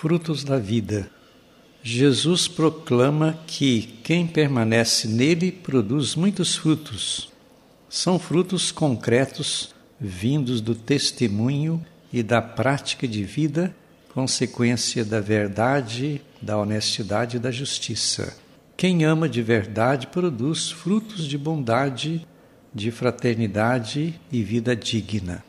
Frutos da vida. Jesus proclama que quem permanece nele produz muitos frutos. São frutos concretos vindos do testemunho e da prática de vida, consequência da verdade, da honestidade e da justiça. Quem ama de verdade produz frutos de bondade, de fraternidade e vida digna.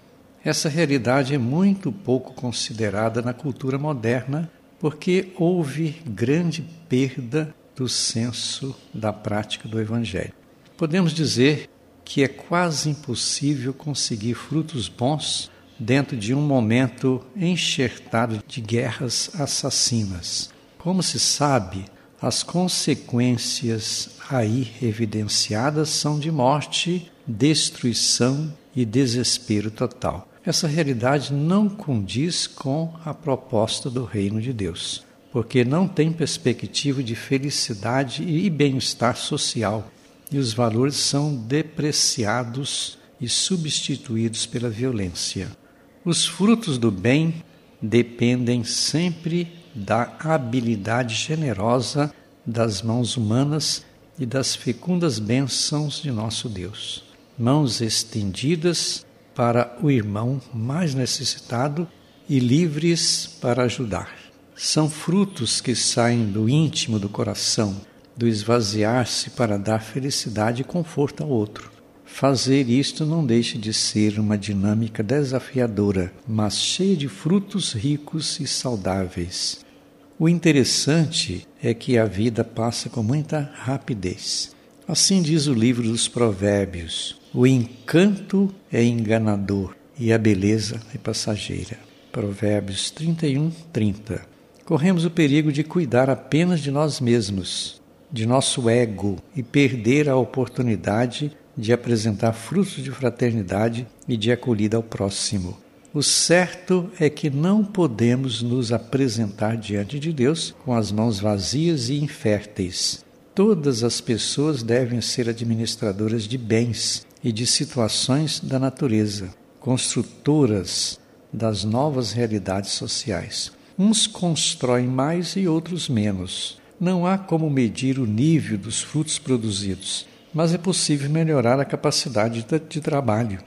Essa realidade é muito pouco considerada na cultura moderna porque houve grande perda do senso da prática do Evangelho. Podemos dizer que é quase impossível conseguir frutos bons dentro de um momento enxertado de guerras assassinas. Como se sabe, as consequências aí evidenciadas são de morte, destruição e desespero total. Essa realidade não condiz com a proposta do reino de Deus, porque não tem perspectiva de felicidade e bem-estar social, e os valores são depreciados e substituídos pela violência. Os frutos do bem dependem sempre da habilidade generosa das mãos humanas e das fecundas bênçãos de nosso Deus. Mãos estendidas para o irmão mais necessitado e livres para ajudar. São frutos que saem do íntimo do coração, do esvaziar-se para dar felicidade e conforto ao outro. Fazer isto não deixa de ser uma dinâmica desafiadora, mas cheia de frutos ricos e saudáveis. O interessante é que a vida passa com muita rapidez. Assim diz o livro dos Provérbios: o encanto é enganador e a beleza é passageira. Provérbios 31, 30. Corremos o perigo de cuidar apenas de nós mesmos, de nosso ego e perder a oportunidade de apresentar frutos de fraternidade e de acolhida ao próximo. O certo é que não podemos nos apresentar diante de Deus com as mãos vazias e inférteis. Todas as pessoas devem ser administradoras de bens e de situações da natureza, construtoras das novas realidades sociais. Uns constroem mais e outros menos. Não há como medir o nível dos frutos produzidos, mas é possível melhorar a capacidade de trabalho.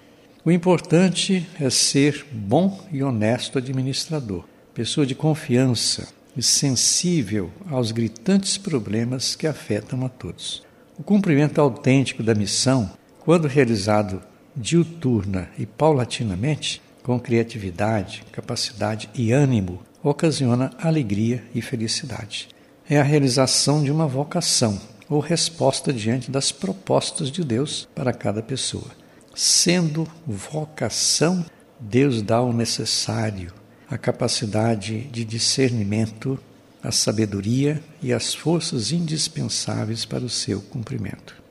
O importante é ser bom e honesto administrador, pessoa de confiança e sensível aos gritantes problemas que afetam a todos. O cumprimento autêntico da missão quando realizado diuturna e paulatinamente, com criatividade, capacidade e ânimo, ocasiona alegria e felicidade. É a realização de uma vocação ou resposta diante das propostas de Deus para cada pessoa. Sendo vocação, Deus dá o necessário, a capacidade de discernimento, a sabedoria e as forças indispensáveis para o seu cumprimento.